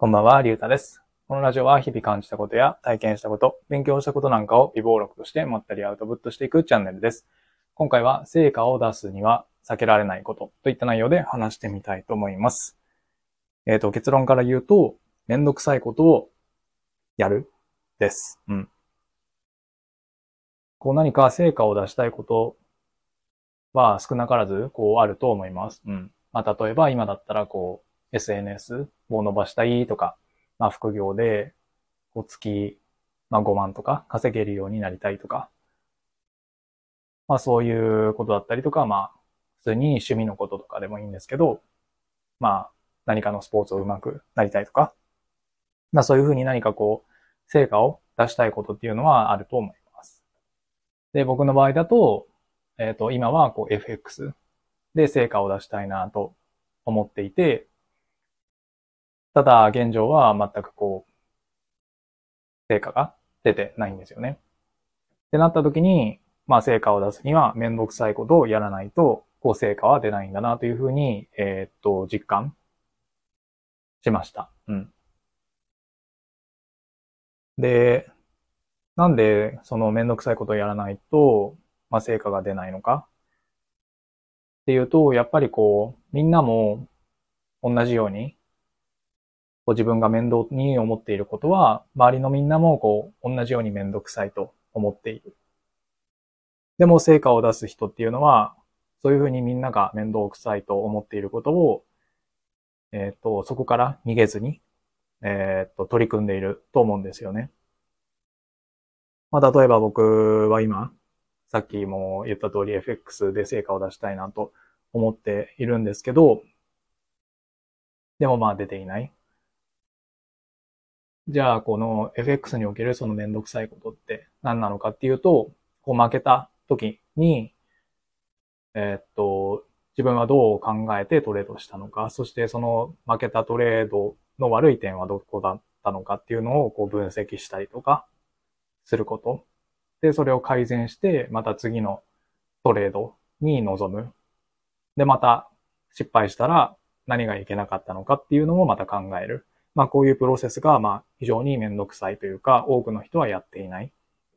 こんばんは、りゅうたです。このラジオは日々感じたことや体験したこと、勉強したことなんかを微暴録としてまったりアウトプットしていくチャンネルです。今回は成果を出すには避けられないことといった内容で話してみたいと思います。えっ、ー、と、結論から言うと、めんどくさいことをやるです。うん。こう何か成果を出したいことは少なからずこうあると思います。うん。まあ、例えば今だったらこう SNS を伸ばしたいとか、まあ、副業で、こう月、まあ、5万とか稼げるようになりたいとか、まあ、そういうことだったりとか、まあ、普通に趣味のこととかでもいいんですけど、まあ、何かのスポーツをうまくなりたいとか、まあ、そういうふうに何かこう、成果を出したいことっていうのはあると思います。で、僕の場合だと、えっ、ー、と、今はこう FX で成果を出したいなと思っていて、ただ、現状は全くこう、成果が出てないんですよね。ってなった時に、まあ、成果を出すにはめんどくさいことをやらないと、こう、成果は出ないんだなというふうに、えー、っと、実感しました。うん。で、なんで、そのめんどくさいことをやらないと、まあ、成果が出ないのかっていうと、やっぱりこう、みんなも同じようにこう自分が面倒に思っていることは、周りのみんなもこう、同じように面倒くさいと思っている。でも成果を出す人っていうのは、そういうふうにみんなが面倒くさいと思っていることを、えっ、と、そこから逃げずに、えっ、と、取り組んでいると思うんですよね。まあ、例えば僕は今、さっきも言った通り FX で成果を出したいなと思っているんですけど、でもまあ出ていない。じゃあ、この FX におけるそのめんどくさいことって何なのかっていうと、こう負けた時に、えー、っと、自分はどう考えてトレードしたのか、そしてその負けたトレードの悪い点はどこだったのかっていうのをこう分析したりとかすること。で、それを改善して、また次のトレードに臨む。で、また失敗したら何がいけなかったのかっていうのもまた考える。まあこういうプロセスがまあ非常にめんどくさいというか、多くの人はやっていない。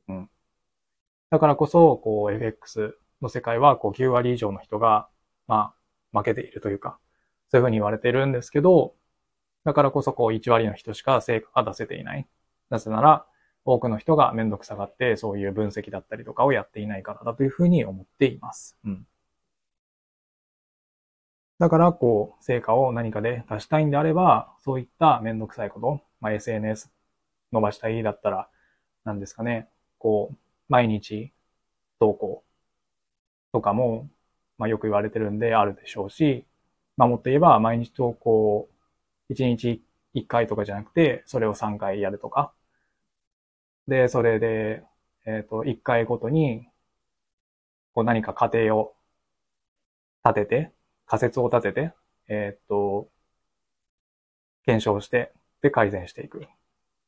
うん。だからこそ、こう FX の世界はこう9割以上の人が、まあ負けているというか、そういうふうに言われてるんですけど、だからこそこう1割の人しか成果が出せていない。なぜなら、多くの人がめんどくさがってそういう分析だったりとかをやっていないからだというふうに思っています。うん。だから、こう、成果を何かで出したいんであれば、そういっためんどくさいこと、まあ、SNS 伸ばしたいだったら、何ですかね、こう、毎日投稿とかも、まあ、よく言われてるんであるでしょうし、まあ、もっと言えば、毎日投稿、1日1回とかじゃなくて、それを3回やるとか。で、それで、えっ、ー、と、1回ごとに、こう何か過程を立てて、仮説を立てて、えー、っと、検証して、で改善していく。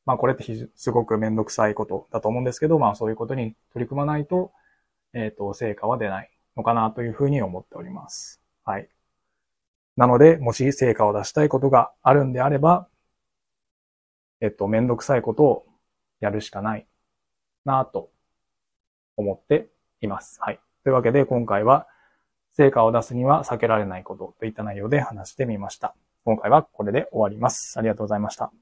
まあこれってすごくめんどくさいことだと思うんですけど、まあそういうことに取り組まないと、えっ、と、成果は出ないのかなというふうに思っております。はい。なので、もし成果を出したいことがあるんであれば、えっと、めんどくさいことをやるしかないなと思っています。はい。というわけで今回は、成果を出すには避けられないことといった内容で話してみました。今回はこれで終わります。ありがとうございました。